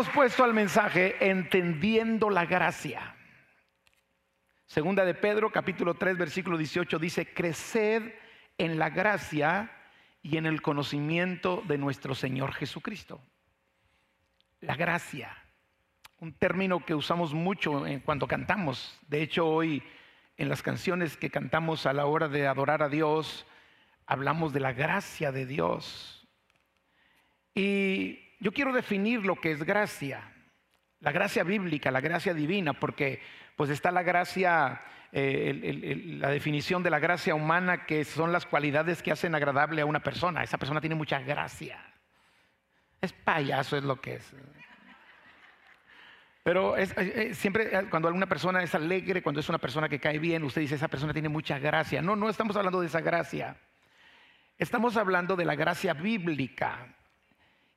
hemos puesto al mensaje entendiendo la gracia. Segunda de Pedro, capítulo 3, versículo 18, dice, creced en la gracia y en el conocimiento de nuestro Señor Jesucristo. La gracia, un término que usamos mucho cuando cantamos. De hecho, hoy en las canciones que cantamos a la hora de adorar a Dios, hablamos de la gracia de Dios. Y yo quiero definir lo que es gracia, la gracia bíblica, la gracia divina, porque pues está la gracia, eh, la definición de la gracia humana, que son las cualidades que hacen agradable a una persona. Esa persona tiene mucha gracia. Es payaso, es lo que es. Pero es- eh, eh, siempre cuando alguna persona es alegre, cuando es una persona que cae bien, usted dice, esa persona tiene mucha gracia. No, no estamos hablando de esa gracia. Estamos hablando de la gracia bíblica.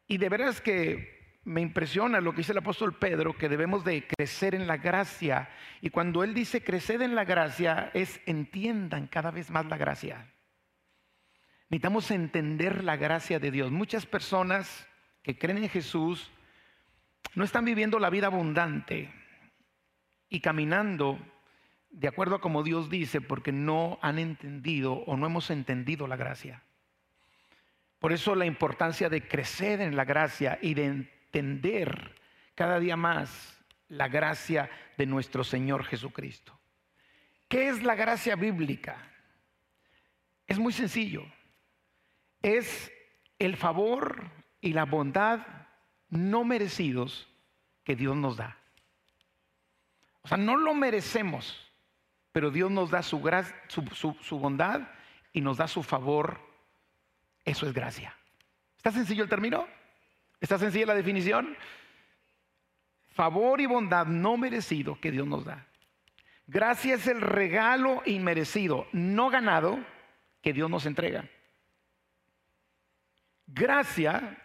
Y de veras que me impresiona lo que dice el apóstol Pedro, que debemos de crecer en la gracia. Y cuando él dice crecer en la gracia, es entiendan cada vez más la gracia. Necesitamos entender la gracia de Dios. Muchas personas que creen en Jesús no están viviendo la vida abundante y caminando de acuerdo a como Dios dice, porque no han entendido o no hemos entendido la gracia. Por eso la importancia de crecer en la gracia y de entender cada día más la gracia de nuestro Señor Jesucristo. ¿Qué es la gracia bíblica? Es muy sencillo. Es el favor y la bondad no merecidos que Dios nos da. O sea, no lo merecemos, pero Dios nos da su, su bondad y nos da su favor. Eso es gracia. ¿Está sencillo el término? ¿Está sencilla la definición? Favor y bondad no merecido que Dios nos da. Gracia es el regalo inmerecido, no ganado, que Dios nos entrega. Gracia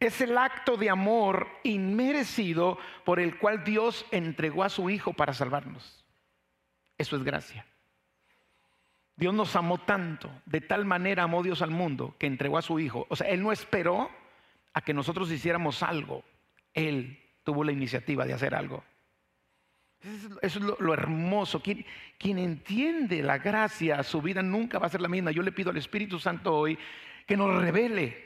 es el acto de amor inmerecido por el cual Dios entregó a su Hijo para salvarnos. Eso es gracia. Dios nos amó tanto, de tal manera amó Dios al mundo que entregó a su Hijo. O sea, Él no esperó a que nosotros hiciéramos algo. Él tuvo la iniciativa de hacer algo. Eso es, lo hermoso. Quien, quien entiende la gracia, su vida nunca va a ser la misma. Yo le pido al Espíritu Santo hoy que nos revele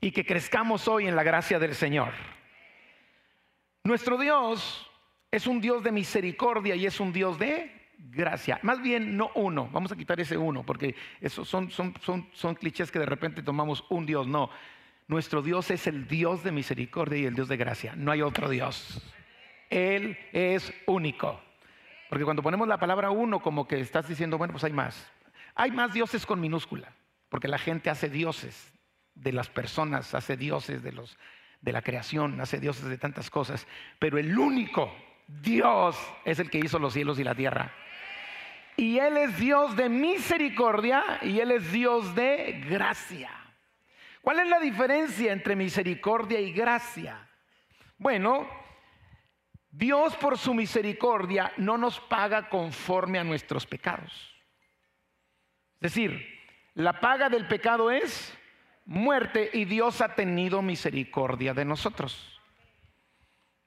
y que crezcamos hoy en la gracia del Señor. Nuestro Dios es un Dios de misericordia y es un Dios de gracia. Más bien, no uno. Vamos a quitar ese uno, porque esos son, son, son, son clichés que de repente tomamos un Dios. No. Nuestro Dios es el Dios de misericordia y el Dios de gracia. No hay otro Dios. Él es único. Porque cuando ponemos la palabra uno, como que estás diciendo, bueno, pues hay más. Hay más dioses con minúscula, porque la gente hace dioses de las personas, hace dioses de, los, de la creación, hace dioses de tantas cosas. Pero el único Dios es el que hizo los cielos y la tierra. Y Él es Dios de misericordia y Él es Dios de gracia. ¿Cuál es la diferencia entre misericordia y gracia? Bueno, Dios por su misericordia no nos paga conforme a nuestros pecados. Es decir, la paga del pecado es muerte y Dios ha tenido misericordia de nosotros.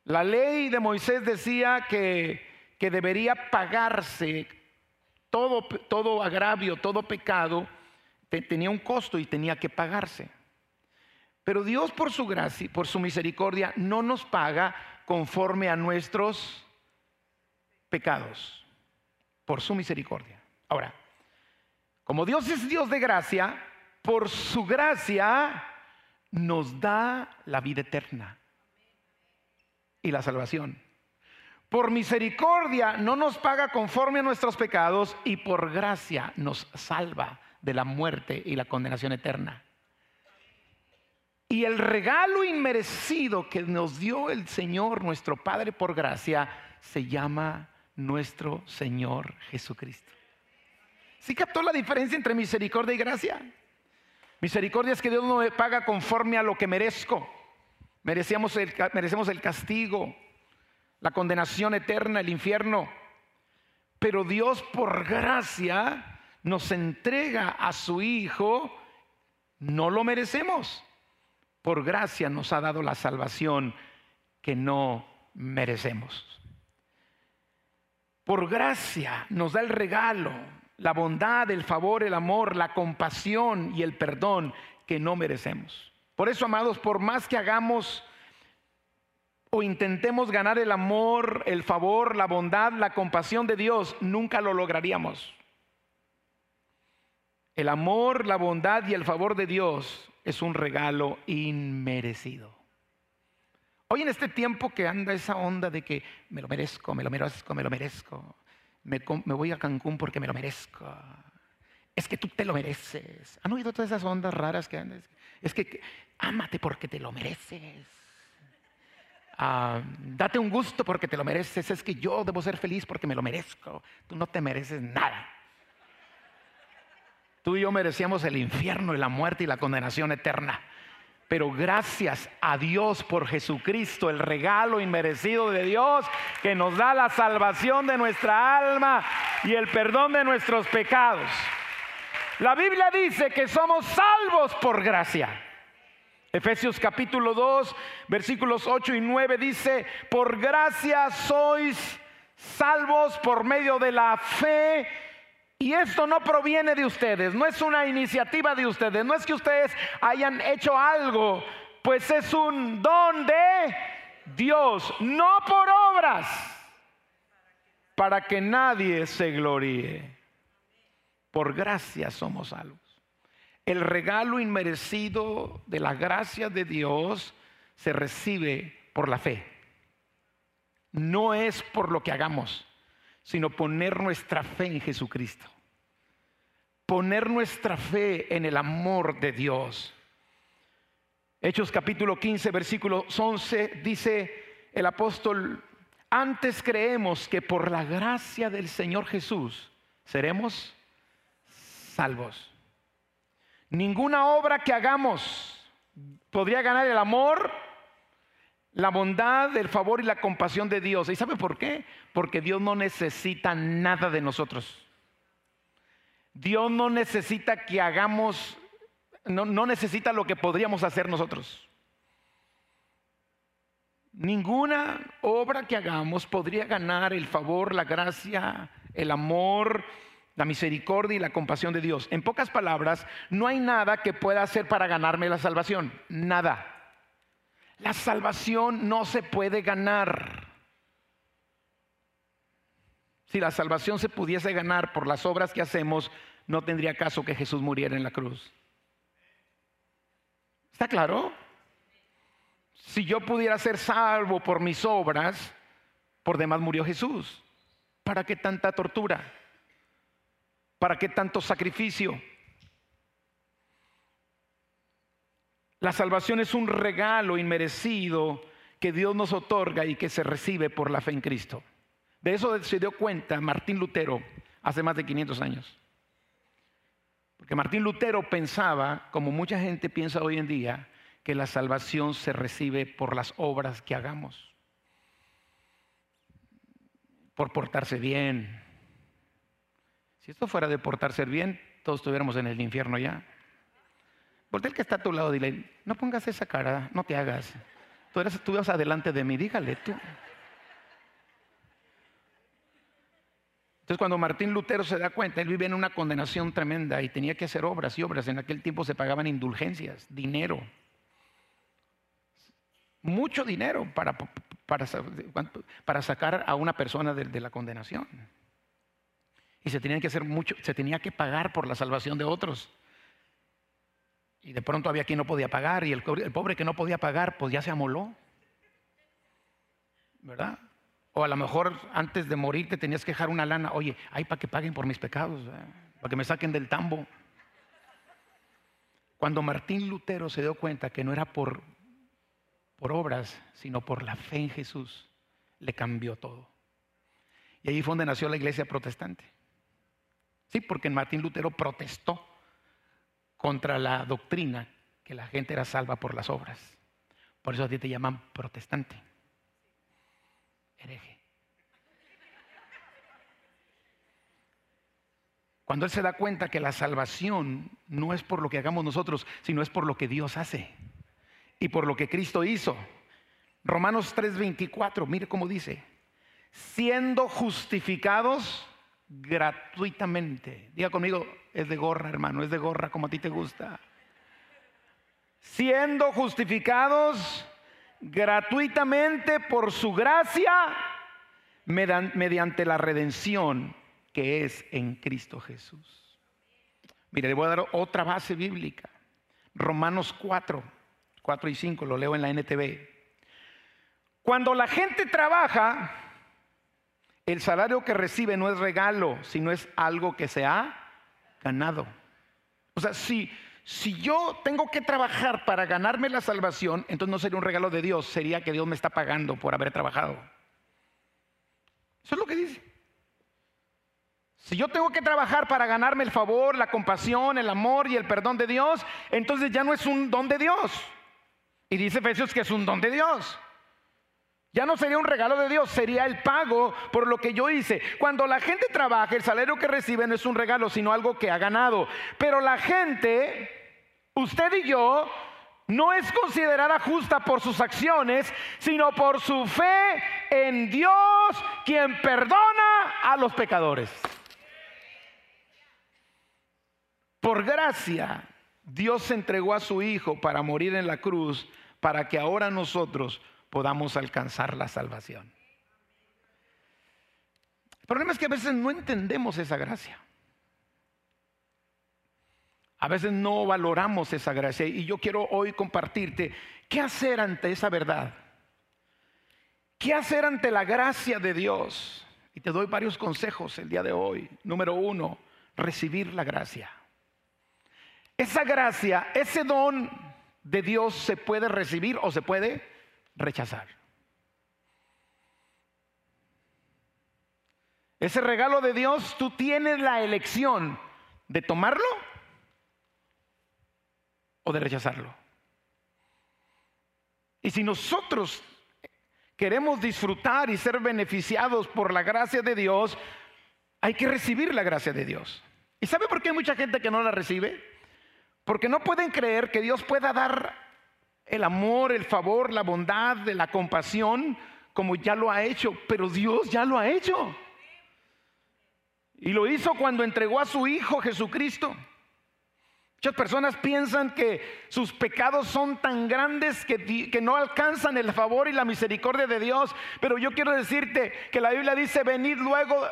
La ley de Moisés decía que, que debería pagarse todo, todo agravio, todo pecado, te- tenía un costo y tenía que pagarse. Pero Dios por su gracia, por su misericordia, no nos paga conforme a nuestros pecados, por su misericordia. Ahora, como Dios es Dios de gracia, por su gracia nos da la vida eterna y la salvación. Por misericordia no nos paga conforme a nuestros pecados y por gracia nos salva de la muerte y la condenación eterna. Y el regalo inmerecido que nos dio el Señor, nuestro Padre por gracia, se llama nuestro Señor Jesucristo. ¿Sí captó la diferencia entre misericordia y gracia? Misericordia es que Dios no me paga conforme a lo que merezco. Merecíamos el, merecemos el castigo, la condenación eterna, el infierno. Pero Dios por gracia nos entrega a su Hijo, no lo merecemos, por gracia nos ha dado la salvación que no merecemos. Por gracia nos da el regalo, la bondad, el favor, el amor, la compasión y el perdón que no merecemos. Por eso, amados, por más que hagamos o intentemos ganar el amor, el favor, la bondad, la compasión de Dios, nunca lo lograríamos. El amor, la bondad y el favor de Dios es un regalo inmerecido. Hoy en este tiempo que anda esa onda de que me lo merezco, me lo merezco, me lo merezco, me, voy a Cancún porque me lo merezco, es que tú te lo mereces. ¿Han oído todas esas ondas raras que andas? Es que ámate porque te lo mereces. Ah, date un gusto porque te lo mereces. Es que yo debo ser feliz porque me lo merezco. Tú no te mereces nada. Tú y yo merecíamos el infierno y la muerte y la condenación eterna. Pero gracias a Dios por Jesucristo, el regalo inmerecido de Dios que nos da la salvación de nuestra alma y el perdón de nuestros pecados. La Biblia dice que somos salvos por gracia. Efesios capítulo 2, versículos 8 y 9 dice, por gracia sois salvos por medio de la fe y esto no proviene de ustedes, no es una iniciativa de ustedes, no es que ustedes hayan hecho algo, pues es un don de Dios, no por obras, para que nadie se gloríe. Por gracia somos salvos. El regalo inmerecido de la gracia de Dios se recibe por la fe. No es por lo que hagamos sino poner nuestra fe en Jesucristo. Poner nuestra fe en el amor de Dios. Hechos capítulo 15, versículo 11, dice el apóstol, antes creemos que por la gracia del Señor Jesús seremos salvos. Ninguna obra que hagamos podría ganar el amor la bondad, el favor y la compasión de Dios. ¿Y sabe por qué? Porque Dios no necesita nada de nosotros. Dios no necesita que hagamos, no, no necesita lo que podríamos hacer nosotros. Ninguna obra que hagamos podría ganar el favor, la gracia, el amor, la misericordia y la compasión de Dios. En pocas palabras, no hay nada que pueda hacer para ganarme la salvación. Nada. La salvación no se puede ganar. Si la salvación se pudiese ganar por las obras que hacemos, no tendría caso que Jesús muriera en la cruz. ¿Está claro? Si yo pudiera ser salvo por mis obras, por demás murió Jesús. ¿Para qué tanta tortura? ¿Para qué tanto sacrificio? La salvación es un regalo inmerecido que Dios nos otorga y que se recibe por la fe en Cristo. De eso se dio cuenta Martín Lutero hace más de 500 años. Porque Martín Lutero pensaba, como mucha gente piensa hoy en día, que la salvación se recibe por las obras que hagamos, por portarse bien. Si esto fuera de portarse bien, todos estuviéramos en el infierno ya. Porque el que está a tu lado, dile, no pongas esa cara, no te hagas. Tú, eres, tú vas adelante de mí, dígale tú. Entonces cuando Martín Lutero se da cuenta, él vive en una condenación tremenda y tenía que hacer obras y obras. En aquel tiempo se pagaban indulgencias, dinero. Mucho dinero para, para, sacar a una persona de, la condenación. Y se tenía que hacer mucho, se tenía que pagar por la salvación de otros. Y de pronto había quien no podía pagar y el, pobre que no podía pagar, pues ya se amoló. ¿Verdad? O a lo mejor antes de morir te tenías que dejar una lana. Oye, hay para que paguen por mis pecados, para que me saquen del tambo. Cuando Martín Lutero se dio cuenta que no era por, por obras, sino por la fe en Jesús, le cambió todo. Y ahí fue donde nació la iglesia protestante. Sí, porque Martín Lutero protestó contra la doctrina que la gente era salva por las obras. Por eso a ti te llaman protestante, hereje. Cuando él se da cuenta que la salvación no es por lo que hagamos nosotros, sino es por lo que Dios hace. y por lo que Cristo hizo. Romanos 3:24, mire cómo dice, siendo justificados gratuitamente. Diga conmigo, es de gorra, hermano, es de gorra como a ti te gusta. Siendo justificados gratuitamente por su gracia mediante la redención que es en Cristo Jesús. Mire, le voy a dar otra base bíblica. Romanos 4, 4 y 5, lo leo en la NTV. Cuando la gente trabaja, el salario que recibe no es regalo, sino es algo que se ha ganado. O sea, si, si yo tengo que trabajar para ganarme la salvación, entonces no sería un regalo de Dios, sería que Dios me está pagando por haber trabajado. Eso es lo que dice. Si yo tengo que trabajar para ganarme el favor, la compasión, el amor y el perdón de Dios, entonces ya no es un don de Dios. Y dice Efesios que es un don de Dios. Ya no sería un regalo de Dios, sería el pago por lo que yo hice. Cuando la gente trabaja, el salario que recibe no es un regalo, sino algo que ha ganado. Pero la gente, usted y yo, no es considerada justa por sus acciones, sino por su fe en Dios, quien perdona a los pecadores. Por gracia, Dios entregó a su Hijo para morir en la cruz, para que ahora nosotros podamos alcanzar la salvación. El problema es que a veces no entendemos esa gracia. A veces no valoramos esa gracia y yo quiero hoy compartirte qué hacer ante esa verdad. ¿Qué hacer ante la gracia de Dios? Y te doy varios consejos el día de hoy. Número uno, recibir la gracia. Esa gracia, ese don de Dios se puede recibir o se puede rechazar. Ese regalo de Dios, tú tienes la elección de tomarlo o de rechazarlo. Y si nosotros queremos disfrutar y ser beneficiados por la gracia de Dios, hay que recibir la gracia de Dios. ¿Y sabe por qué hay mucha gente que no la recibe? Porque no pueden creer que Dios pueda dar el amor, el favor, la bondad, la compasión, como ya lo ha hecho, pero Dios ya lo ha hecho. Y lo hizo cuando entregó a su Hijo Jesucristo. Muchas personas piensan que sus pecados son tan grandes que, que, no alcanzan el favor y la misericordia de Dios. Pero yo quiero decirte que la Biblia dice, venid luego,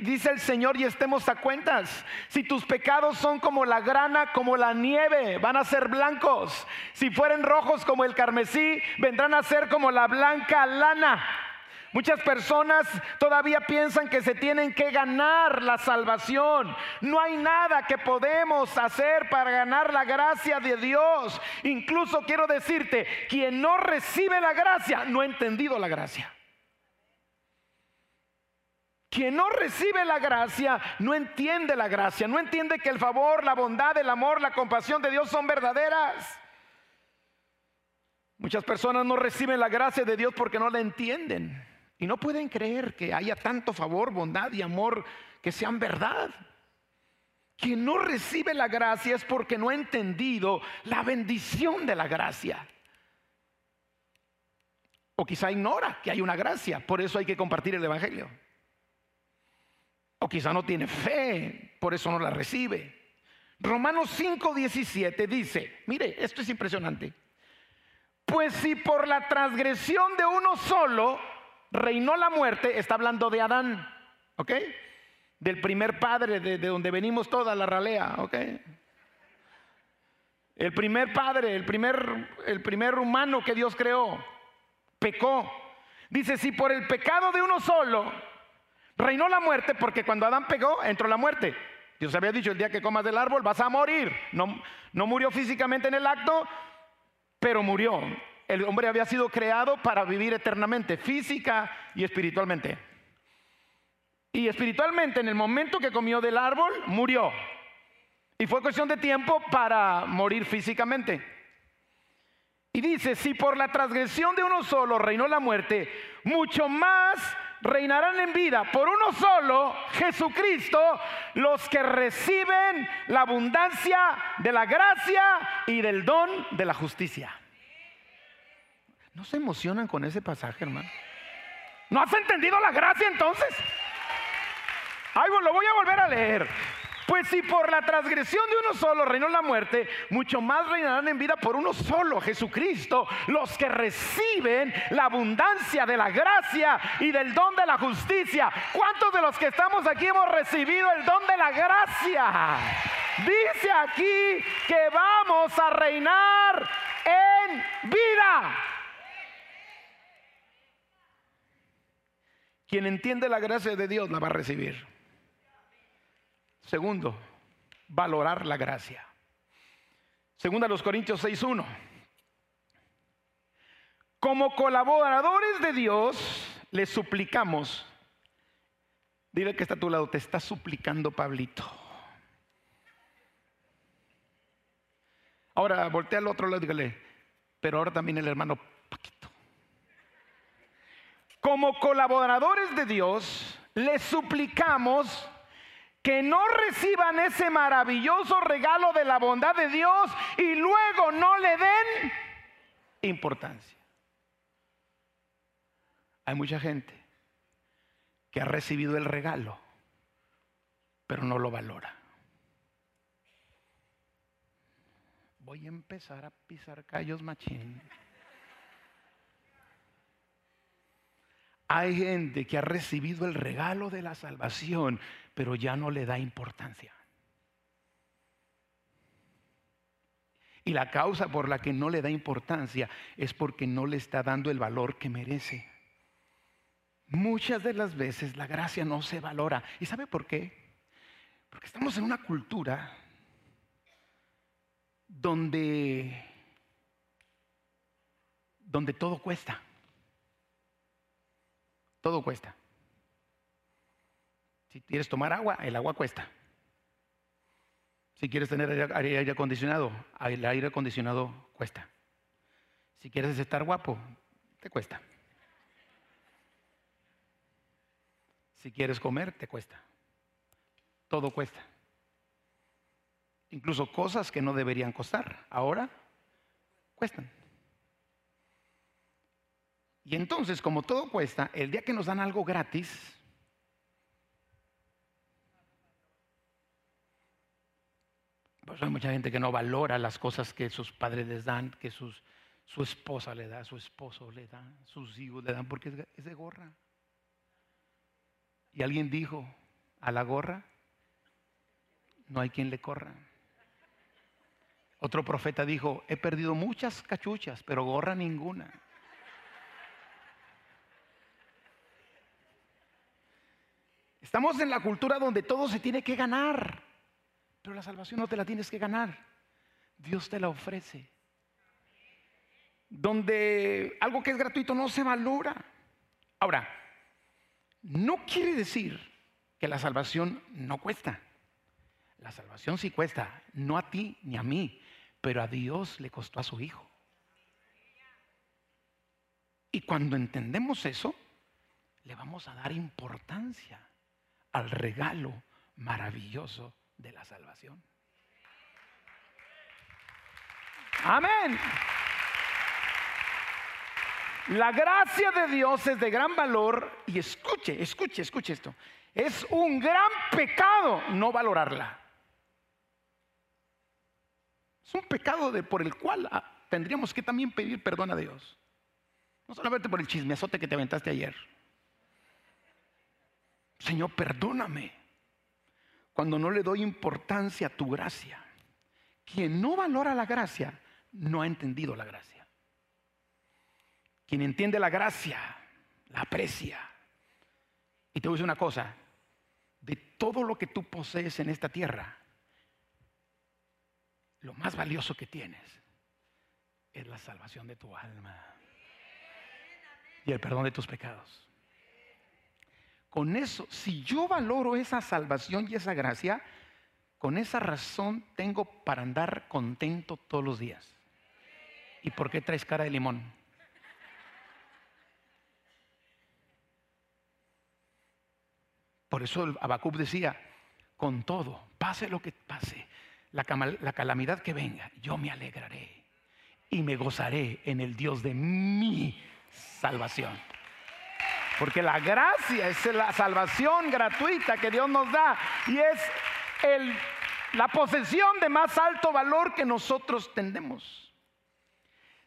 dice el Señor, y estemos a cuentas. Si tus pecados son como la grana, como la nieve, van a ser blancos. Si fueren rojos como el carmesí, vendrán a ser como la blanca lana. Muchas personas todavía piensan que se tienen que ganar la salvación. No hay nada que podemos hacer para ganar la gracia de Dios. Incluso quiero decirte, quien no recibe la gracia no ha entendido la gracia. Quien no recibe la gracia no entiende la gracia, no entiende que el favor, la bondad, el amor, la compasión de Dios son verdaderas. Muchas personas no reciben la gracia de Dios porque no la entienden. Y no pueden creer que haya tanto favor, bondad y amor que sean verdad. Quien no recibe la gracia es porque no ha entendido la bendición de la gracia. O quizá ignora que hay una gracia, por eso hay que compartir el Evangelio. O quizá no tiene fe, por eso no la recibe. Romanos 5:17 dice, mire, esto es impresionante. Pues si por la transgresión de uno solo reinó la muerte, está hablando de Adán, ¿ok? Del primer padre, de, donde venimos toda la ralea, ¿ok? El primer padre, el primer, el primer humano que Dios creó, pecó. Dice, si por el pecado de uno solo reinó la muerte, porque cuando Adán pegó, entró la muerte. Dios había dicho, el día que comas del árbol vas a morir. No, no murió físicamente en el acto, pero murió el hombre había sido creado para vivir eternamente, física y espiritualmente. Y espiritualmente, en el momento que comió del árbol, murió. Y fue cuestión de tiempo para morir físicamente. Y dice, si por la transgresión de uno solo reinó la muerte, mucho más reinarán en vida por uno solo, Jesucristo, los que reciben la abundancia de la gracia y del don de la justicia. ¿No se emocionan con ese pasaje, hermano? ¿No has entendido la gracia entonces? Ay, lo voy a volver a leer. Pues si por la transgresión de uno solo reinó la muerte, mucho más reinarán en vida por uno solo, Jesucristo, los que reciben la abundancia de la gracia y del don de la justicia. ¿Cuántos de los que estamos aquí hemos recibido el don de la gracia? Dice aquí que vamos a reinar en vida. Quien entiende la gracia de Dios la va a recibir. Segundo, valorar la gracia. Segunda los Corintios 6.1. Como colaboradores de Dios, le suplicamos. Dile que está a tu lado, te está suplicando Pablito. Ahora voltea al otro lado y dígale, pero ahora también el hermano. Como colaboradores de Dios, le suplicamos que no reciban ese maravilloso regalo de la bondad de Dios y luego no le den importancia. Hay mucha gente que ha recibido el regalo, pero no lo valora. Voy a empezar a pisar callos machín. Hay gente que ha recibido el regalo de la salvación, pero ya no le da importancia. Y la causa por la que no le da importancia es porque no le está dando el valor que merece. Muchas de las veces la gracia no se valora. ¿Y sabe por qué? Porque estamos en una cultura donde, donde todo cuesta. Todo cuesta. Si quieres tomar agua, el agua cuesta. Si quieres tener aire, acondicionado, el aire acondicionado cuesta. Si quieres estar guapo, te cuesta. Si quieres comer, te cuesta. Todo cuesta. Incluso cosas que no deberían costar, ahora cuestan. Y entonces, como todo cuesta, el día que nos dan algo gratis, Pues hay mucha gente que no valora las cosas que sus padres les dan, que sus, su esposa le da, su esposo le da, sus hijos le dan, porque es de gorra. Y alguien dijo, a la gorra no hay quien le corra. Otro profeta dijo, he perdido muchas cachuchas, pero gorra ninguna. Estamos en la cultura donde todo se tiene que ganar. Pero la salvación no te la tienes que ganar. Dios te la ofrece. Donde algo que es gratuito no se valora. Ahora, no quiere decir que la salvación no cuesta. La salvación sí cuesta, no a ti ni a mí, pero a Dios le costó a su Hijo. Y cuando entendemos eso, le vamos a dar importancia al regalo maravilloso de la salvación. Amén. La gracia de Dios es de gran valor y escuche, escuche, escuche esto. Es un gran pecado no valorarla. Es un pecado por el cual ah, tendríamos que también pedir perdón a Dios. No solamente por el chismesote que te aventaste ayer. Señor, perdóname cuando no le doy importancia a tu gracia. Quien no valora la gracia no ha entendido la gracia. Quien entiende la gracia, la aprecia. Y te voy a decir una cosa, de todo lo que tú posees en esta tierra, lo más valioso que tienes es la salvación de tu alma y el perdón de tus pecados. Con eso, si yo valoro esa salvación y esa gracia, con esa razón tengo para andar contento todos los días. ¿Y por qué traes cara de limón? Por eso Abacub decía, con todo, pase lo que pase, la calamidad que venga, yo me alegraré y me gozaré en el Dios de mi salvación. Porque la gracia es la salvación gratuita que Dios nos da y es el, la posesión de más alto valor que nosotros tendemos.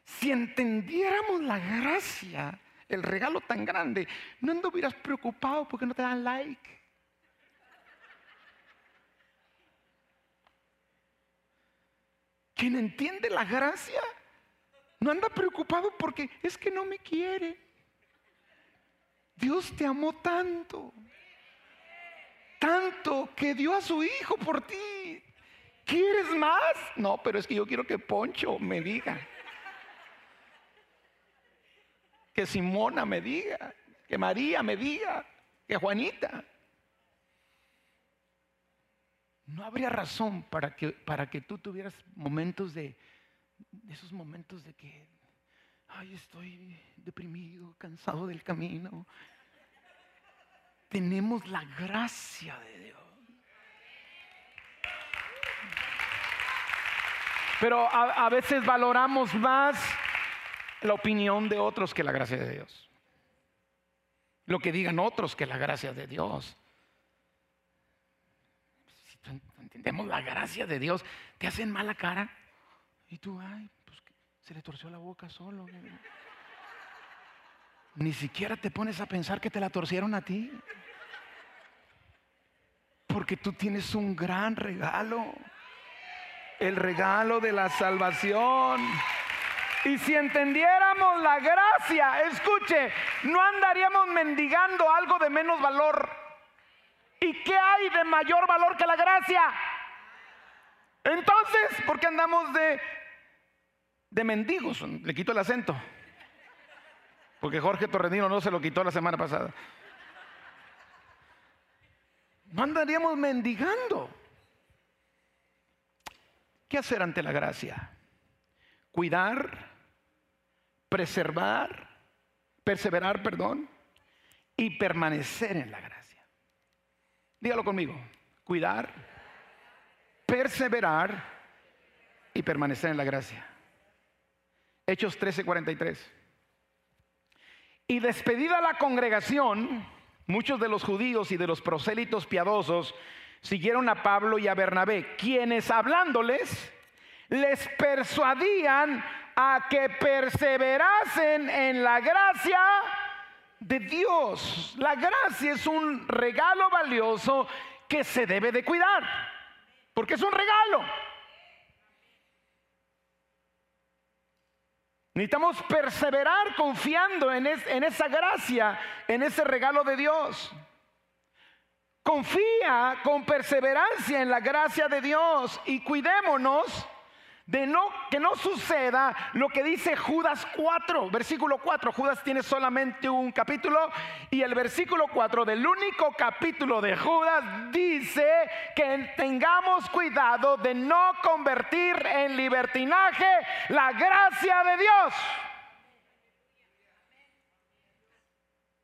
Si entendiéramos la gracia, el regalo tan grande, no anduvieras preocupado porque no te dan like. Quien entiende la gracia no anda preocupado porque es que no me quiere. Dios te amó tanto, tanto que dio a su hijo por ti. ¿Quieres más? No, pero es que yo quiero que Poncho me diga. Que Simona me diga, que María me diga, que Juanita. No habría razón para que, para que tú tuvieras momentos de, esos momentos de que, ay, estoy deprimido, cansado del camino. Tenemos la gracia de Dios. Pero a, veces valoramos más la opinión de otros que la gracia de Dios. Lo que digan otros que la gracia de Dios entendemos la gracia de Dios, te hacen mala cara. Y tú, ay, se le torció la boca solo. Ni siquiera te pones a pensar que te la torcieron a ti. Porque tú tienes un gran regalo. El regalo de la salvación. Y si entendiéramos la gracia, escuche, no andaríamos mendigando algo de menos valor. ¿Y qué hay de mayor valor que la gracia? Entonces, ¿por qué andamos de, de mendigos? Le quito el acento. Porque Jorge Torrenino no se lo quitó la semana pasada. No andaríamos mendigando. ¿Qué hacer ante la gracia? Cuidar, preservar, perseverar, perdón, y permanecer en la gracia. Dígalo conmigo. Cuidar, perseverar y permanecer en la gracia. Hechos 13:43. Y despedida la congregación, muchos de los judíos y de los prosélitos piadosos siguieron a Pablo y a Bernabé, quienes hablándoles les persuadían a que perseverasen en la gracia de Dios. La gracia es un regalo valioso que se debe de cuidar, porque es un regalo. Necesitamos perseverar confiando en, en, esa gracia, en ese regalo de Dios. Confía con perseverancia en la gracia de Dios y cuidémonos de no que no suceda lo que dice Judas 4, versículo 4. Judas tiene solamente un capítulo y el versículo 4 del único capítulo de Judas dice que tengamos cuidado de no convertir en libertinaje la gracia de Dios.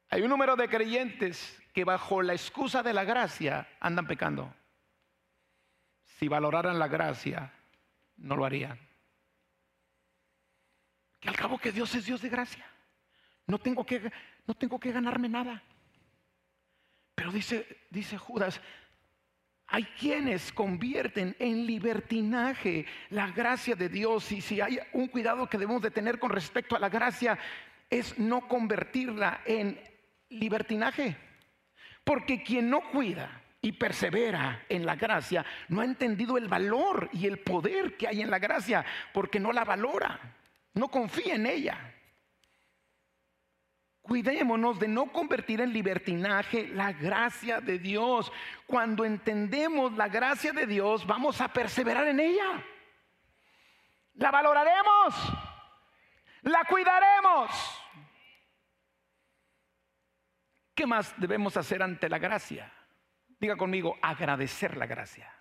Hay un número de creyentes que bajo la excusa de la gracia andan pecando. Si valoraran la gracia, no lo haría. Que al cabo que Dios es Dios de gracia. No tengo que, no tengo que ganarme nada. Pero dice, dice Judas, hay quienes convierten en libertinaje la gracia de Dios y si hay un cuidado que debemos de tener con respecto a la gracia es no convertirla en libertinaje. Porque quien no cuida y persevera en la gracia, no ha entendido el valor y el poder que hay en la gracia, porque no la valora, no confía en ella. Cuidémonos de no convertir en libertinaje la gracia de Dios. Cuando entendemos la gracia de Dios, vamos a perseverar en ella. La valoraremos, la cuidaremos. ¿Qué más debemos hacer ante la gracia? Diga conmigo, agradecer la gracia.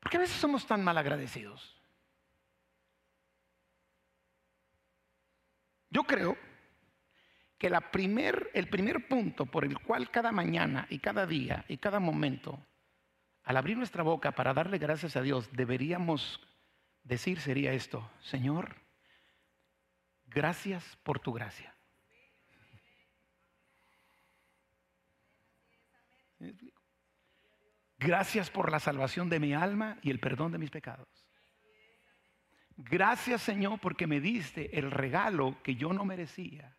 Porque a veces somos tan mal agradecidos. Yo creo que el primer punto por el cual cada mañana y cada día y cada momento, al abrir nuestra boca para darle gracias a Dios, deberíamos decir sería esto, Señor, gracias por tu gracia. Gracias por la salvación de mi alma y el perdón de mis pecados. Gracias Señor porque me diste el regalo que yo no merecía.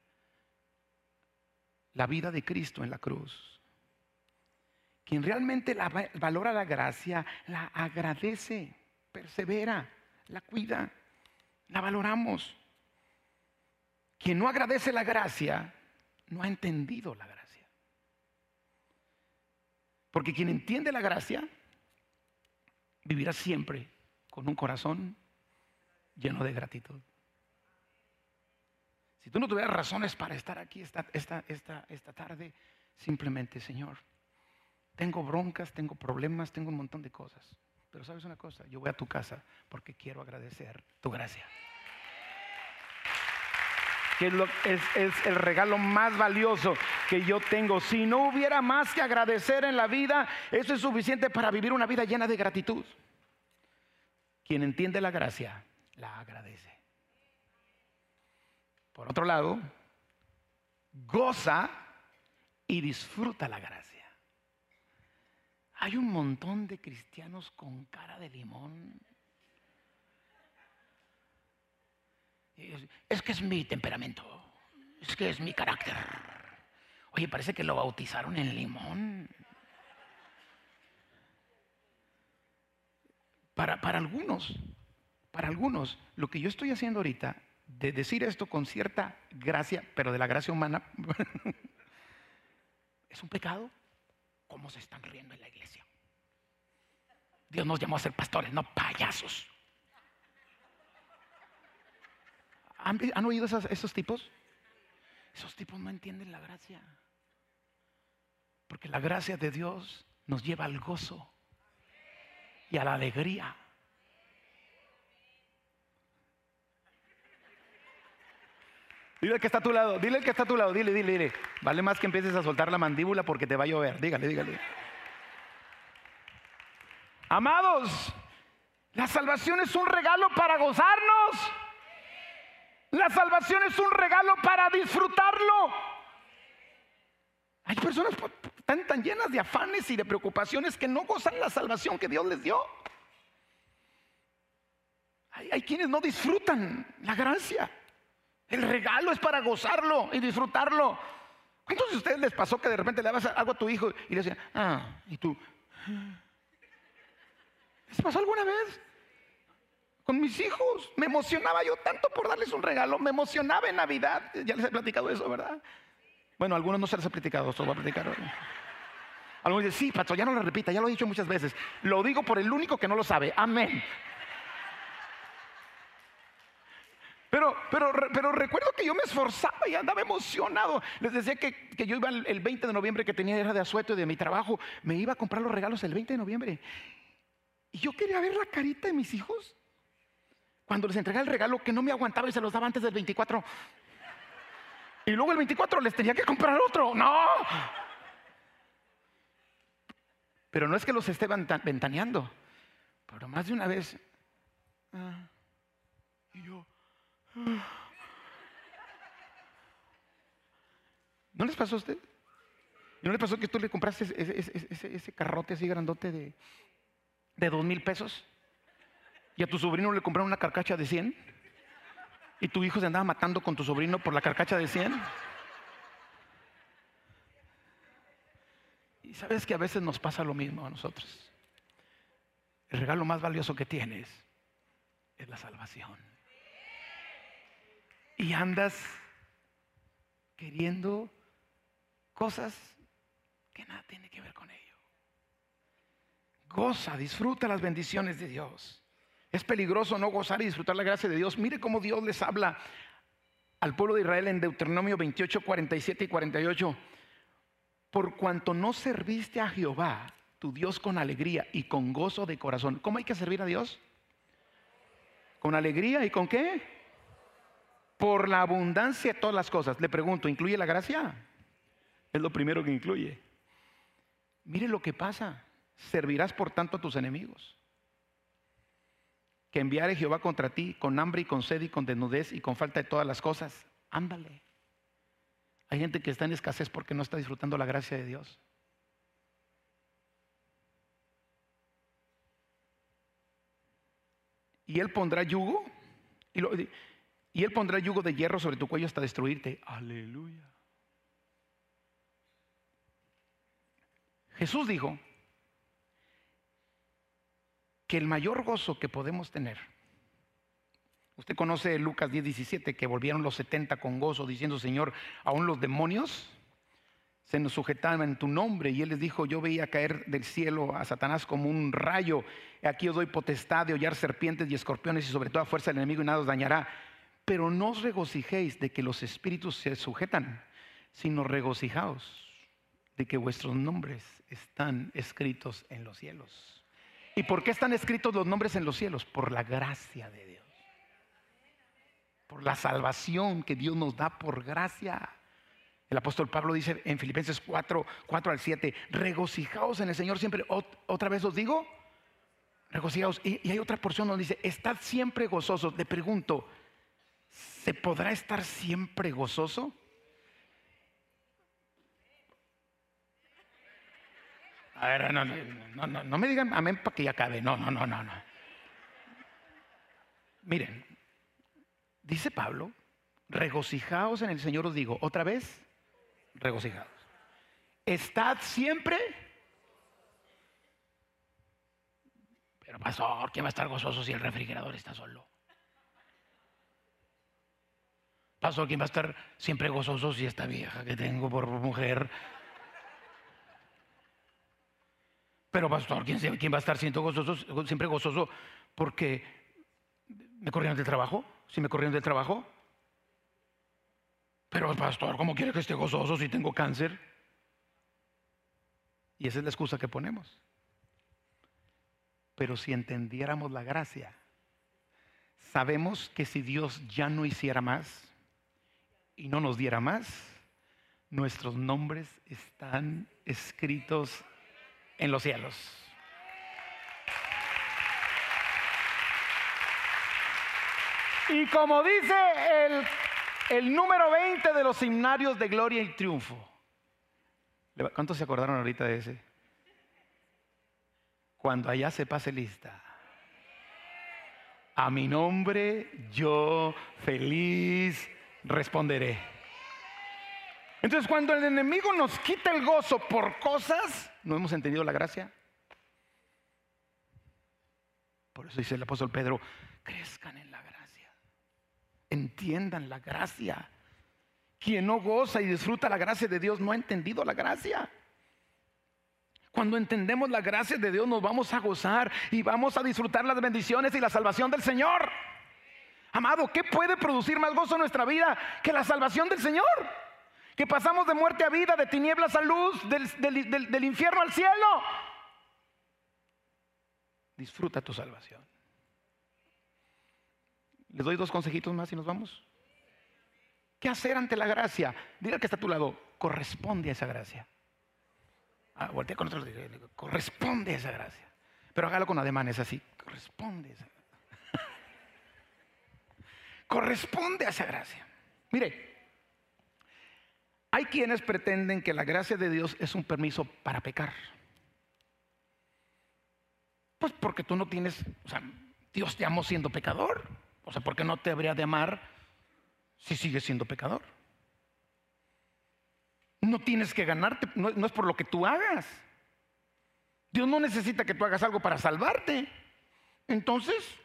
La vida de Cristo en la cruz. Quien realmente valora la gracia, la agradece, persevera, la cuida, la valoramos. Quien no agradece la gracia, no ha entendido la gracia. Porque quien entiende la gracia vivirá siempre con un corazón lleno de gratitud. Si tú no tuvieras razones para estar aquí esta, esta, esta, esta tarde, simplemente, Señor, tengo broncas, tengo problemas, tengo un montón de cosas. Pero sabes una cosa, yo voy a tu casa porque quiero agradecer tu gracia que es, es, el regalo más valioso que yo tengo. Si no hubiera más que agradecer en la vida, eso es suficiente para vivir una vida llena de gratitud. Quien entiende la gracia, la agradece. Por otro lado, goza y disfruta la gracia. Hay un montón de cristianos con cara de limón Es que es mi temperamento. Es que es mi carácter. Oye, parece que lo bautizaron en limón. Para, para algunos, para algunos, lo que yo estoy haciendo ahorita, de decir esto con cierta gracia, pero de la gracia humana, es un pecado. ¿Cómo se están riendo en la iglesia? Dios nos llamó a ser pastores, no payasos. ¿Han, oído esos tipos? Esos tipos no entienden la gracia. Porque la gracia de Dios nos lleva al gozo y a la alegría. Dile que está a tu lado, dile que está a tu lado, dile, dile, dile. Vale más que empieces a soltar la mandíbula porque te va a llover. Dígale, dígale. Amados, la salvación es un regalo para gozarnos. La salvación es un regalo para disfrutarlo. Hay personas tan, llenas de afanes y de preocupaciones que no gozan la salvación que Dios les dio. Hay, hay quienes no disfrutan la gracia. El regalo es para gozarlo y disfrutarlo. ¿Cuántos de ustedes les pasó que de repente le dabas algo a tu hijo y le decían, ah, y tú? ¿Les pasó alguna vez? Con mis hijos. Me emocionaba yo tanto por darles un regalo. Me emocionaba en Navidad. Ya les he platicado eso, ¿verdad? Bueno, algunos no se les ha platicado, eso voy a platicar hoy. Algunos dicen, sí, pastor, ya no lo repita, ya lo he dicho muchas veces. Lo digo por el único que no lo sabe. Amén. Pero, pero, pero recuerdo que yo me esforzaba y andaba emocionado. Les decía que, que yo iba el, 20 de noviembre que tenía era de asueto y de mi trabajo. Me iba a comprar los regalos el 20 de noviembre. Y yo quería ver la carita de mis hijos cuando les entregaba el regalo que no me aguantaba y se los daba antes del 24. Y luego el 24 les tenía que comprar otro. No. Pero no es que los esté ventaneando. Pero más de una vez. Ah, y yo. Ah. ¿No les pasó a usted? ¿No les pasó que tú le compraste ese, carrote así grandote de, de dos mil pesos? Y a tu sobrino le compraron una carcacha de 100 y tu hijo se andaba matando con tu sobrino por la carcacha de 100. Y sabes que a veces nos pasa lo mismo a nosotros. El regalo más valioso que tienes es la salvación. Y andas queriendo cosas que nada tiene que ver con ello. Goza, disfruta las bendiciones de Dios. Es peligroso no gozar y disfrutar la gracia de Dios. Mire cómo Dios les habla al pueblo de Israel en Deuteronomio 28, 47 y 48. Por cuanto no serviste a Jehová, tu Dios, con alegría y con gozo de corazón. ¿Cómo hay que servir a Dios? Con alegría y con qué? Por la abundancia de todas las cosas. Le pregunto, ¿incluye la gracia? Es lo primero que incluye. Mire lo que pasa. Servirás por tanto a tus enemigos. Que enviare Jehová contra ti con hambre y con sed y con desnudez y con falta de todas las cosas, ándale. Hay gente que está en escasez porque no está disfrutando la gracia de Dios. Y Él pondrá yugo, y, y Él pondrá yugo de hierro sobre tu cuello hasta destruirte. Aleluya. Jesús dijo que el mayor gozo que podemos tener, usted conoce Lucas 10, 17, que volvieron los 70 con gozo diciendo, Señor, aún los demonios se nos sujetaban en tu nombre. Y él les dijo, yo veía caer del cielo a Satanás como un rayo. Aquí os doy potestad de hollar serpientes y escorpiones y sobre toda fuerza del enemigo y nada os dañará. Pero no os regocijéis de que los espíritus se sujetan, sino regocijaos de que vuestros nombres están escritos en los cielos. ¿Y por qué están escritos los nombres en los cielos? Por la gracia de Dios. Por la salvación que Dios nos da por gracia. El apóstol Pablo dice en Filipenses 4, 4 al 7, regocijaos en el Señor siempre. Otra vez os digo, regocijaos. Y, y hay otra porción donde dice, estad siempre gozosos. Le pregunto, ¿se podrá estar siempre gozoso? A ver, no, no, no, no me digan amén para que ya acabe. No, no, no, no, no. Miren, dice Pablo, regocijaos en el Señor, os digo, otra vez, regocijaos. Estad siempre. Pero pastor, ¿quién va a estar gozoso si el refrigerador está solo? Pastor, ¿quién va a estar siempre gozoso si esta vieja que tengo por mujer Pero pastor, ¿quién, ¿quién, va a estar siempre gozoso, siempre gozoso porque me corrieron del trabajo? ¿Si me corrieron del trabajo? Pero pastor, ¿cómo quiere que esté gozoso si tengo cáncer? Y esa es la excusa que ponemos. Pero si entendiéramos la gracia, sabemos que si Dios ya no hiciera más y no nos diera más, nuestros nombres están escritos en los cielos. Y como dice el, el número 20 de los himnarios de gloria y triunfo. ¿Cuántos se acordaron ahorita de ese? Cuando allá se pase lista. A mi nombre yo feliz responderé. Entonces cuando el enemigo nos quita el gozo por cosas, ¿no hemos entendido la gracia? Por eso dice el apóstol Pedro, crezcan en la gracia, entiendan la gracia. Quien no goza y disfruta la gracia de Dios no ha entendido la gracia. Cuando entendemos la gracia de Dios nos vamos a gozar y vamos a disfrutar las bendiciones y la salvación del Señor. Amado, ¿qué puede producir más gozo en nuestra vida que la salvación del Señor? Que pasamos de muerte a vida, de tinieblas a luz, del, infierno al cielo. Disfruta tu salvación. Les doy dos consejitos más y nos vamos. ¿Qué hacer ante la gracia? Dile que está a tu lado, corresponde a esa gracia. Ah, voltea con otros, corresponde a esa gracia. Pero hágalo con ademanes así, corresponde a esa gracia. corresponde a esa gracia. Mire, hay quienes pretenden que la gracia de Dios es un permiso para pecar. Pues porque tú no tienes, o sea, Dios te amó siendo pecador. O sea, ¿por qué no te habría de amar si sigues siendo pecador? No tienes que ganarte, no, no es por lo que tú hagas. Dios no necesita que tú hagas algo para salvarte. Entonces,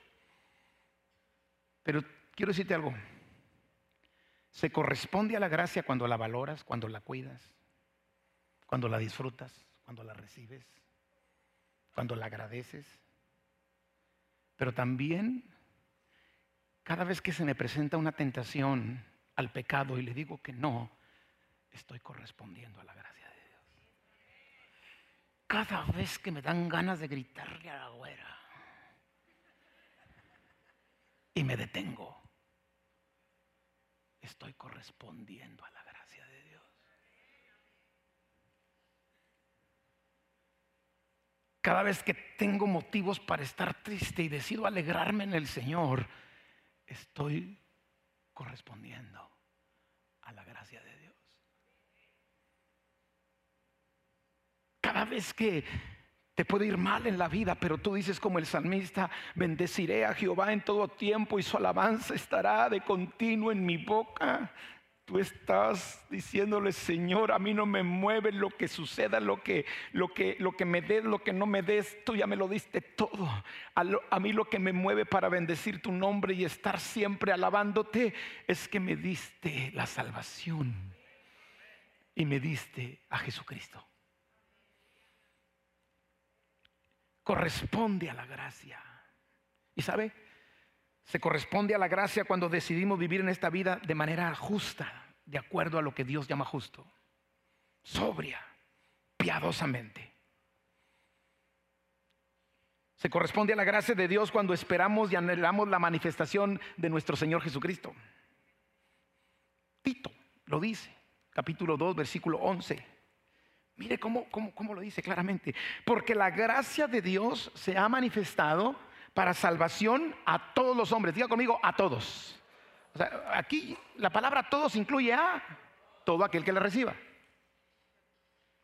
pero quiero decirte algo. Se corresponde a la gracia cuando la valoras, cuando la cuidas, cuando la disfrutas, cuando la recibes, cuando la agradeces. Pero también cada vez que se me presenta una tentación al pecado y le digo que no, estoy correspondiendo a la gracia de Dios. Cada vez que me dan ganas de gritarle a la güera y me detengo estoy correspondiendo a la gracia de Dios. cada vez que tengo motivos para estar triste y decido alegrarme en el Señor, estoy correspondiendo a la gracia de Dios. Cada vez que te puede ir mal en la vida, pero tú dices como el salmista, bendeciré a Jehová en todo tiempo y su alabanza estará de continuo en mi boca. Tú estás diciéndole, Señor, a mí no me mueve lo que suceda, lo que, lo que, lo que me des, lo que no me des, tú ya me lo diste todo. A, a mí lo que me mueve para bendecir tu nombre y estar siempre alabándote es que me diste la salvación y me diste a Jesucristo. Corresponde a la gracia. ¿Y sabe? Se corresponde a la gracia cuando decidimos vivir en esta vida de manera justa, de acuerdo a lo que Dios llama justo, sobria, piadosamente. Se corresponde a la gracia de Dios cuando esperamos y anhelamos la manifestación de nuestro Señor Jesucristo. Tito lo dice, capítulo 2, versículo 11. Mire cómo, cómo, cómo lo dice claramente. Porque la gracia de Dios se ha manifestado para salvación a todos los hombres. Diga conmigo, a todos. O sea, aquí la palabra todos incluye a todo aquel que la reciba.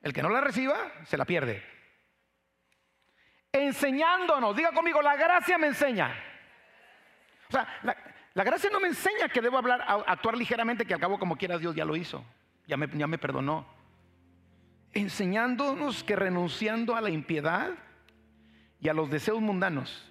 El que no la reciba, se la pierde. Enseñándonos, diga conmigo, la gracia me enseña. O sea, la, gracia no me enseña que debo hablar, actuar ligeramente, que al cabo como quiera Dios ya lo hizo, ya me, ya me perdonó. Enseñándonos que renunciando a la impiedad y a los deseos mundanos,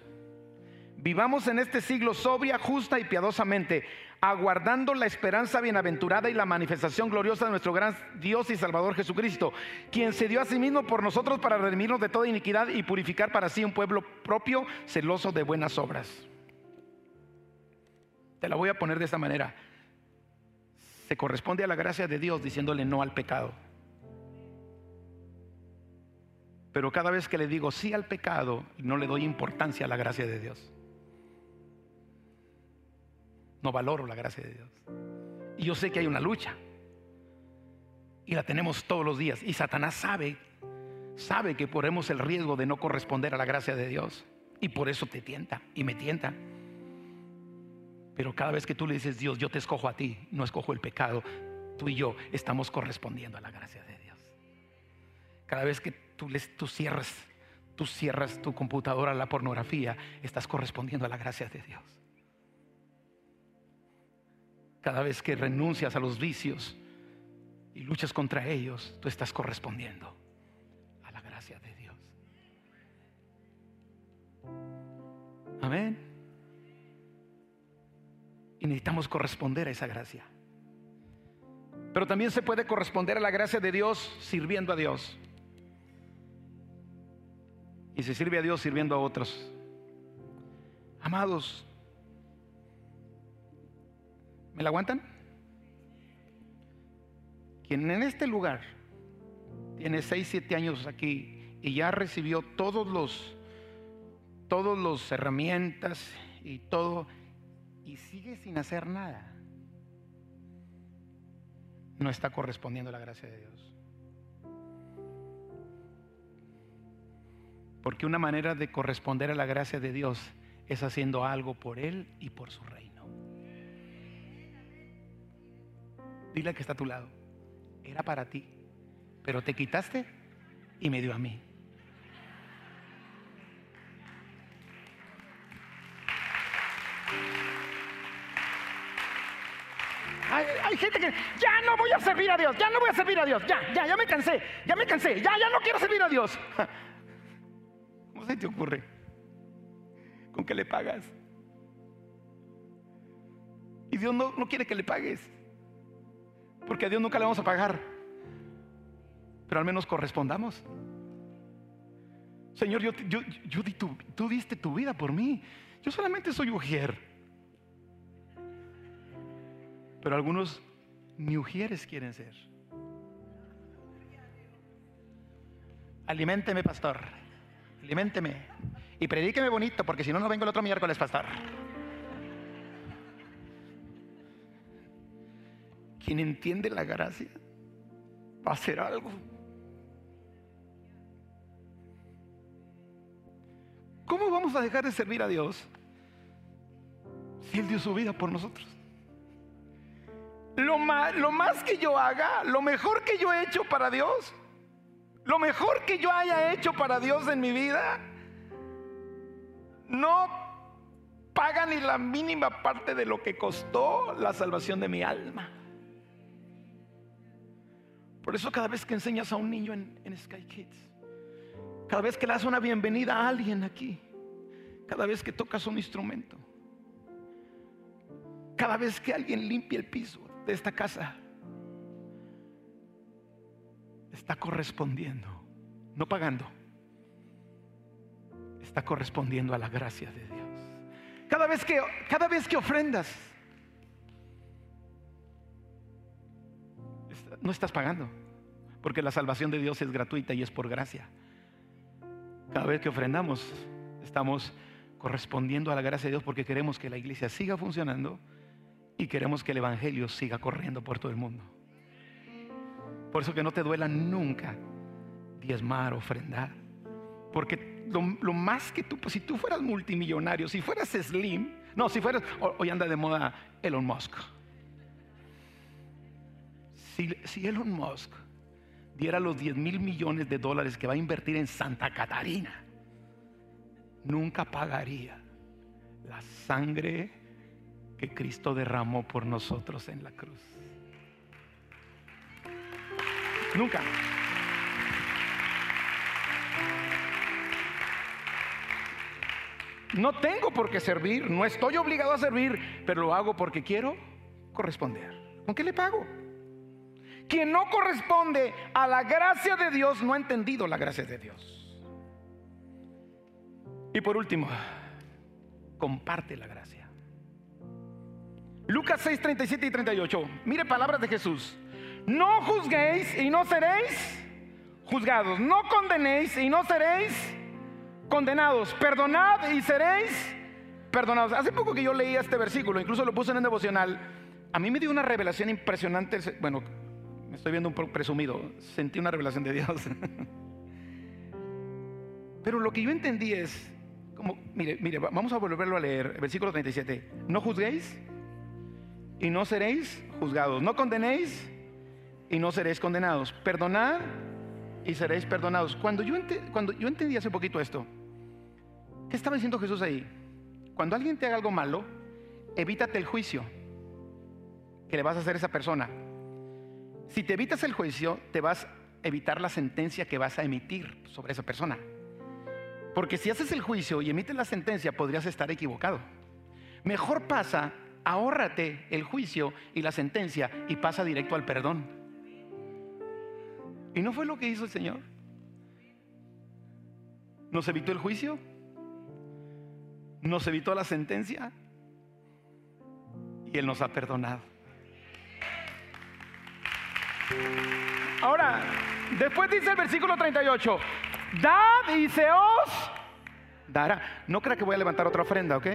Vivamos en este siglo sobria, justa y piadosamente, aguardando la esperanza bienaventurada y la manifestación gloriosa de nuestro gran Dios y Salvador Jesucristo, quien se dio a sí mismo por nosotros para redimirnos de toda iniquidad y purificar para sí un pueblo propio, celoso de buenas obras. Te la voy a poner de esta manera. Se corresponde a la gracia de Dios diciéndole no al pecado. Pero cada vez que le digo sí al pecado, no le doy importancia a la gracia de Dios. No valoro la gracia de Dios. Y yo sé que hay una lucha. Y la tenemos todos los días. Y Satanás sabe, sabe que ponemos el riesgo de no corresponder a la gracia de Dios. Y por eso te tienta y me tienta. Pero cada vez que tú le dices, Dios, yo te escojo a ti, no escojo el pecado, tú y yo estamos correspondiendo a la gracia de Dios. Cada vez que tú, cierras, tú cierras tu computadora a la pornografía, estás correspondiendo a la gracia de Dios. Cada vez que renuncias a los vicios y luchas contra ellos, tú estás correspondiendo a la gracia de Dios. Amén. Y necesitamos corresponder a esa gracia. Pero también se puede corresponder a la gracia de Dios sirviendo a Dios. Y se sirve a Dios sirviendo a otros. Amados, ¿Me la aguantan? Quien en este lugar tiene 6, 7 años aquí y ya recibió todos los, todos los herramientas y todo, y sigue sin hacer nada, no está correspondiendo a la gracia de Dios. Porque una manera de corresponder a la gracia de Dios es haciendo algo por Él y por su reino. Dile que está a tu lado. Era para ti, pero te quitaste y me dio a mí. Hay, gente que ya no voy a servir a Dios, ya no voy a servir a Dios, ya, ya, ya me cansé, ya me cansé, ya, ya no quiero servir a Dios. ¿Cómo se te ocurre? ¿Con qué le pagas? Y Dios no, no quiere que le pagues. Porque a Dios nunca le vamos a pagar. Pero al menos correspondamos. Señor, yo, di tú diste tu vida por mí. Yo solamente soy ujier. Pero algunos ni ujieres quieren ser. Aliménteme, pastor. Aliménteme. Y predíqueme bonito, porque si no, no vengo el otro miércoles, pastor. quien entiende la gracia va a hacer algo. ¿cómo vamos a dejar de servir a Dios si Él dio su vida por nosotros? Lo más, lo más que yo haga, lo mejor que yo he hecho para Dios, lo mejor que yo haya hecho para Dios en mi vida, no paga ni la mínima parte de lo que costó la salvación de mi alma. Por eso cada vez que enseñas a un niño en, Sky Kids, cada vez que le das una bienvenida a alguien aquí, cada vez que tocas un instrumento, cada vez que alguien limpia el piso de esta casa, está correspondiendo, no pagando, está correspondiendo a la gracia de Dios. Cada vez que, cada vez que ofrendas, no estás pagando, porque la salvación de Dios es gratuita y es por gracia. Cada vez que ofrendamos, estamos correspondiendo a la gracia de Dios porque queremos que la iglesia siga funcionando y queremos que el Evangelio siga corriendo por todo el mundo. Por eso que no te duela nunca diezmar, ofrendar. Porque lo, más que tú, pues, si tú fueras multimillonario, si fueras Slim, no, si fueras, hoy anda de moda Elon Musk. Si, si Elon Musk diera los 10 mil millones de dólares que va a invertir en Santa Catarina, nunca pagaría la sangre que Cristo derramó por nosotros en la cruz. Nunca. No tengo por qué servir, no estoy obligado a servir, pero lo hago porque quiero corresponder. ¿Con qué le pago? Quien no corresponde a la gracia de Dios no ha entendido la gracia de Dios. Y por último, comparte la gracia. Lucas 6, 37 y 38. Mire palabras de Jesús. No juzguéis y no seréis juzgados. No condenéis y no seréis condenados. Perdonad y seréis perdonados. Hace poco que yo leía este versículo, incluso lo puse en el devocional. A mí me dio una revelación impresionante. Bueno, me estoy viendo un poco presumido, sentí una revelación de Dios. Pero lo que yo entendí es, como, mire, mire, vamos a volverlo a leer, versículo 37. No juzguéis y no seréis juzgados. No condenéis y no seréis condenados. Perdonad y seréis perdonados. Cuando yo, cuando yo entendí hace poquito esto, ¿qué estaba diciendo Jesús ahí? Cuando alguien te haga algo malo, evítate el juicio que le vas a hacer a esa persona. Si te evitas el juicio, te vas a evitar la sentencia que vas a emitir sobre esa persona. Porque si haces el juicio y emites la sentencia, podrías estar equivocado. Mejor pasa, ahórrate el juicio y la sentencia y pasa directo al perdón. ¿Y no fue lo que hizo el Señor? ¿Nos evitó el juicio? ¿Nos evitó la sentencia? Y Él nos ha perdonado. Ahora, después dice el versículo 38, dad y se dará. No crea que voy a levantar otra ofrenda, ¿ok?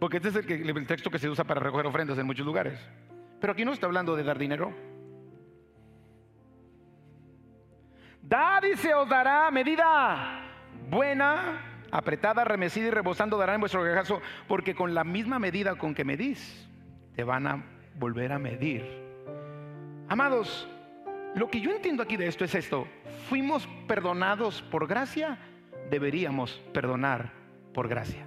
Porque este es el, el texto que se usa para recoger ofrendas en muchos lugares. Pero aquí no está hablando de dar dinero. Dad y se os dará medida buena, apretada, remecida y rebosando dará en vuestro regazo, porque con la misma medida con que medís, te van a volver a medir Amados, lo que yo entiendo aquí de esto es esto. Fuimos perdonados por gracia, deberíamos perdonar por gracia.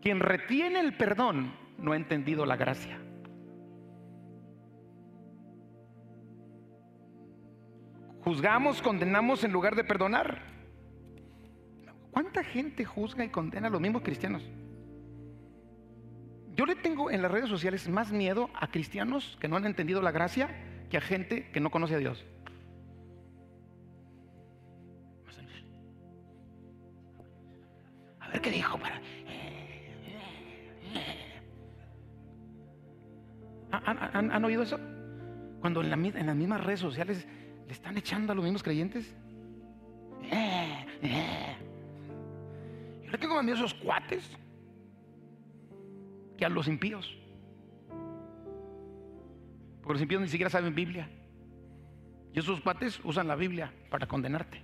Quien retiene el perdón no ha entendido la gracia. Juzgamos, condenamos en lugar de perdonar. ¿Cuánta gente juzga y condena a los mismos cristianos? Yo le tengo en las redes sociales más miedo a cristianos que no han entendido la gracia que a gente que no conoce a Dios. A ver qué dijo para. ¿Han, oído eso? Cuando en, en, las mismas redes sociales le están echando a los mismos creyentes. Yo le tengo miedo a esos cuates que a los impíos. Porque los impíos ni siquiera saben Biblia. Y esos cuates usan la Biblia para condenarte.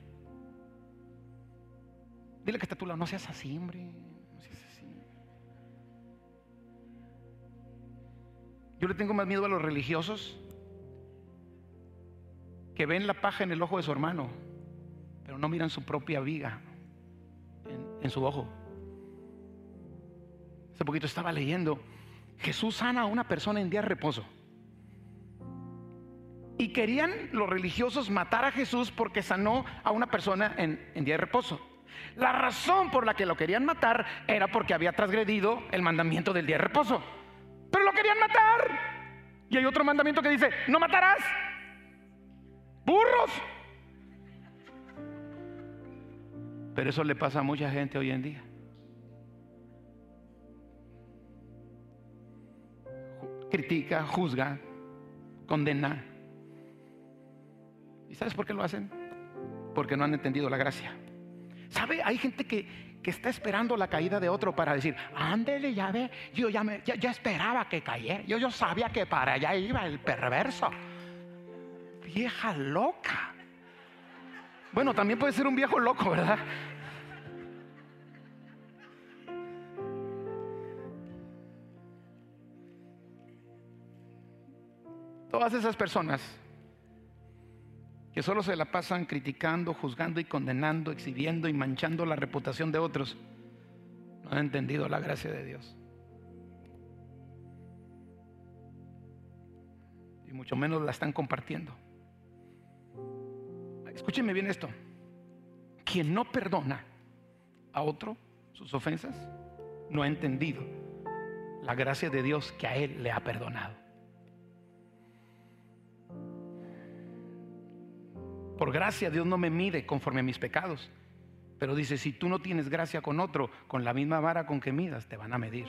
Dile que está a tu lado, no seas así, hombre. No seas así. Yo le tengo más miedo a los religiosos que ven la paja en el ojo de su hermano, pero no miran su propia viga en, su ojo. Hace poquito estaba leyendo, Jesús sana a una persona en día de reposo. Y querían los religiosos matar a Jesús porque sanó a una persona en, en, día de reposo. La razón por la que lo querían matar era porque había transgredido el mandamiento del día de reposo. Pero lo querían matar. Y hay otro mandamiento que dice, no matarás. Burros. Pero eso le pasa a mucha gente hoy en día. Critica, juzga, condena. ¿Y sabes por qué lo hacen? Porque no han entendido la gracia. ¿Sabe? Hay gente que, que está esperando la caída de otro para decir, ándele, ya ve, yo ya, me, ya, esperaba que cayera, yo, yo sabía que para allá iba el perverso. Vieja loca. Bueno, también puede ser un viejo loco, ¿verdad? Todas esas personas que solo se la pasan criticando, juzgando y condenando, exhibiendo y manchando la reputación de otros, no han entendido la gracia de Dios. Y mucho menos la están compartiendo. Escúcheme bien esto. Quien no perdona a otro sus ofensas, no ha entendido la gracia de Dios que a él le ha perdonado. Por gracia Dios no me mide conforme a mis pecados. Pero dice, si tú no tienes gracia con otro, con la misma vara con que midas, te van a medir.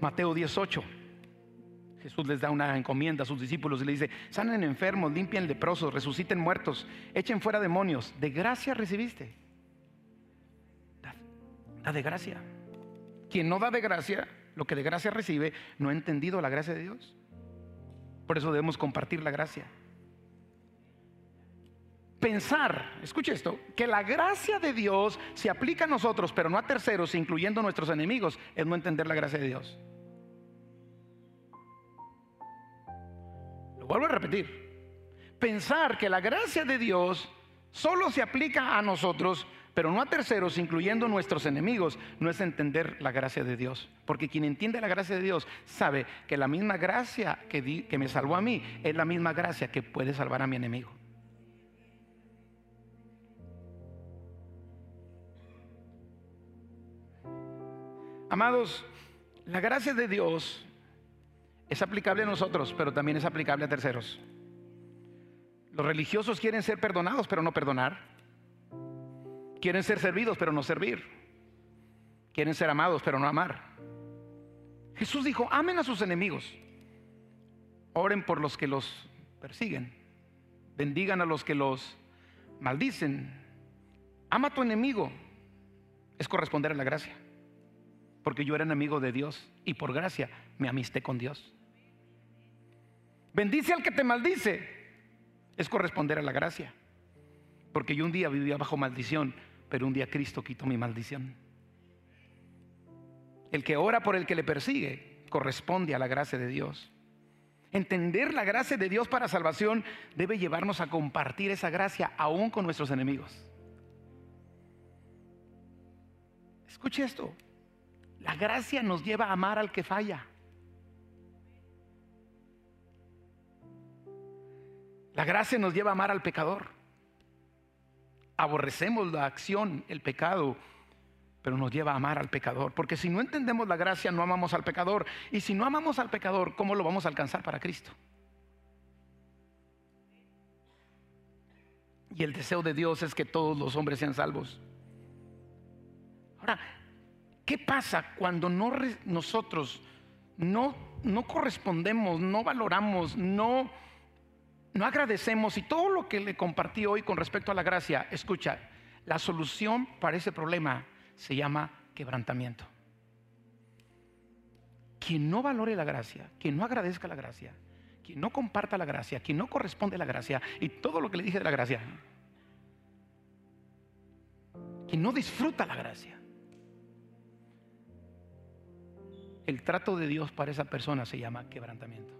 Mateo 18. Jesús les da una encomienda a sus discípulos y le dice, sanen enfermos, limpien leprosos, resuciten muertos, echen fuera demonios. De gracia recibiste. Da, da de gracia. Quien no da de gracia, lo que de gracia recibe, no ha entendido la gracia de Dios. Por eso debemos compartir la gracia pensar, escuche esto, que la gracia de Dios se aplica a nosotros, pero no a terceros, incluyendo nuestros enemigos, es no entender la gracia de Dios. Vuelvo a repetir. Pensar que la gracia de Dios solo se aplica a nosotros, pero no a terceros, incluyendo nuestros enemigos, no es entender la gracia de Dios. Porque quien entiende la gracia de Dios sabe que la misma gracia que, que me salvó a mí es la misma gracia que puede salvar a mi enemigo. Amados, la gracia de Dios es aplicable a nosotros, pero también es aplicable a terceros. Los religiosos quieren ser perdonados, pero no perdonar. Quieren ser servidos, pero no servir. Quieren ser amados, pero no amar. Jesús dijo, amen a sus enemigos. Oren por los que los persiguen. Bendigan a los que los maldicen. Ama a tu enemigo. Es corresponder a la gracia porque yo era enemigo de Dios y por gracia me amisté con Dios. Bendice al que te maldice, es corresponder a la gracia, porque yo un día vivía bajo maldición, pero un día Cristo quitó mi maldición. El que ora por el que le persigue corresponde a la gracia de Dios. Entender la gracia de Dios para salvación debe llevarnos a compartir esa gracia aún con nuestros enemigos. Escuche esto, la gracia nos lleva a amar al que falla. La gracia nos lleva a amar al pecador. Aborrecemos la acción, el pecado, pero nos lleva a amar al pecador. Porque si no entendemos la gracia, no amamos al pecador. Y si no amamos al pecador, ¿cómo lo vamos a alcanzar para Cristo? Y el deseo de Dios es que todos los hombres sean salvos. Ahora, ¿Qué pasa cuando no nosotros no, no correspondemos, no valoramos, no, no agradecemos? Y todo lo que le compartí hoy con respecto a la gracia, escucha, la solución para ese problema se llama quebrantamiento. Quien no valore la gracia, quien no agradezca la gracia, quien no comparta la gracia, quien no corresponde a la gracia y todo lo que le dije de la gracia, quien no disfruta la gracia. El trato de Dios para esa persona se llama quebrantamiento.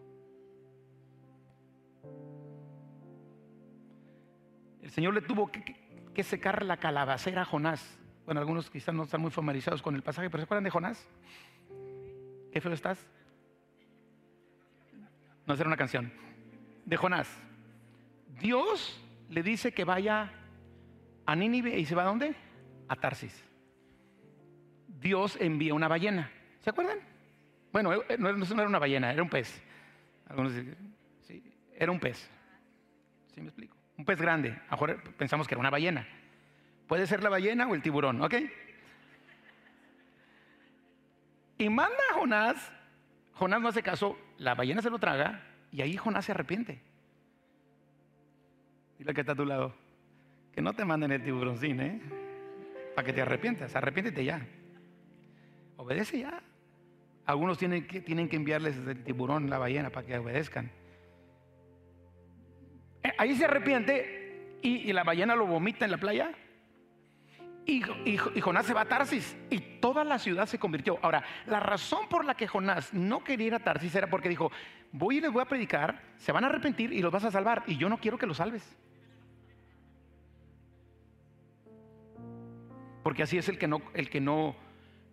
El Señor le tuvo que, secar la calabacera a Jonás. Bueno, algunos quizás no están muy familiarizados con el pasaje, pero ¿se acuerdan de Jonás? ¿Qué feo estás? No, hacer una canción. De Jonás. Dios le dice que vaya a Nínive y se va a dónde? A Tarsis. Dios envía una ballena. ¿Se acuerdan? Bueno, eh, no, era una ballena, era un pez. Algunos sí, era un pez. ¿Sí me explico? Un pez grande. Ahora pensamos que era una ballena. Puede ser la ballena o el tiburón, ¿ok? Y manda a Jonás. Jonás no hace caso, la ballena se lo traga y ahí Jonás se arrepiente. Dile que está a tu lado. Que no te manden el tiburoncín, ¿eh? Para que te arrepientas. Arrepiéntete ya. Obedece ya. Algunos tienen que, tienen que enviarles el tiburón, la ballena, para que obedezcan. Eh, ahí se arrepiente y, la ballena lo vomita en la playa. Y, Jonás se va a Tarsis y toda la ciudad se convirtió. Ahora, la razón por la que Jonás no quería ir a Tarsis era porque dijo, voy y les voy a predicar, se van a arrepentir y los vas a salvar. Y yo no quiero que los salves. Porque así es el que no, el que no,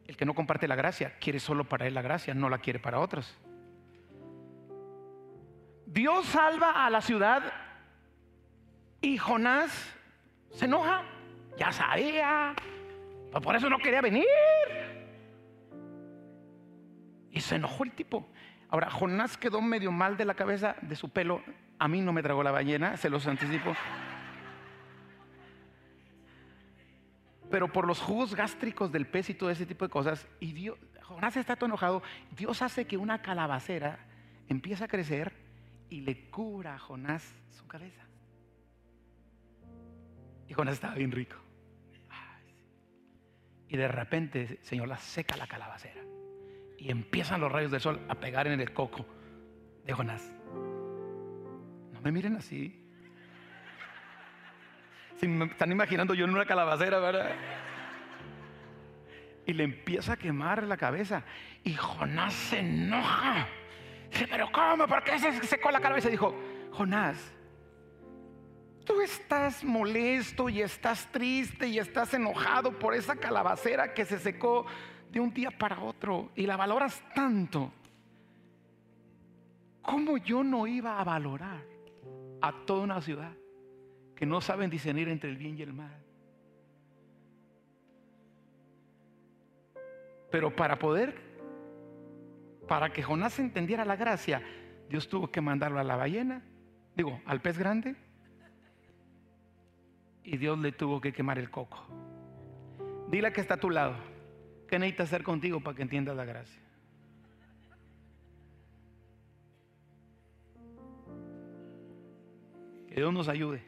el que no comparte la gracia. Quiere solo para él la gracia, no la quiere para otros. Dios salva a la ciudad y Jonás se enoja. Ya sabía. Pues por eso no quería venir. Y se enojó el tipo. Ahora, Jonás quedó medio mal de la cabeza, de su pelo. A mí no me tragó la ballena, se los anticipo. Pero por los jugos gástricos del pez y todo ese tipo de cosas, y Dios, Jonás está todo enojado, Dios hace que una calabacera empiece a crecer y le cubra a Jonás su cabeza. Y Jonás estaba bien rico. Y de repente, Señor, la seca la calabacera. Y empiezan los rayos del sol a pegar en el coco de Jonás. No me miren así. Si me están imaginando yo en una calabacera, ¿verdad? Y le empieza a quemar la cabeza. Y Jonás se enoja. Dice, pero ¿cómo? ¿Por qué se secó la cabeza? Dijo, Jonás, tú estás molesto y estás triste y estás enojado por esa calabacera que se secó de un día para otro y la valoras tanto. ¿Cómo yo no iba a valorar a toda una ciudad que no saben discernir entre el bien y el mal? Pero para poder, para que Jonás entendiera la gracia, Dios tuvo que mandarlo a la ballena, digo, al pez grande, y Dios le tuvo que quemar el coco. Dile que está a tu lado. ¿Qué necesita hacer contigo para que entiendas la gracia? Que Dios nos ayude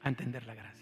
a entender la gracia.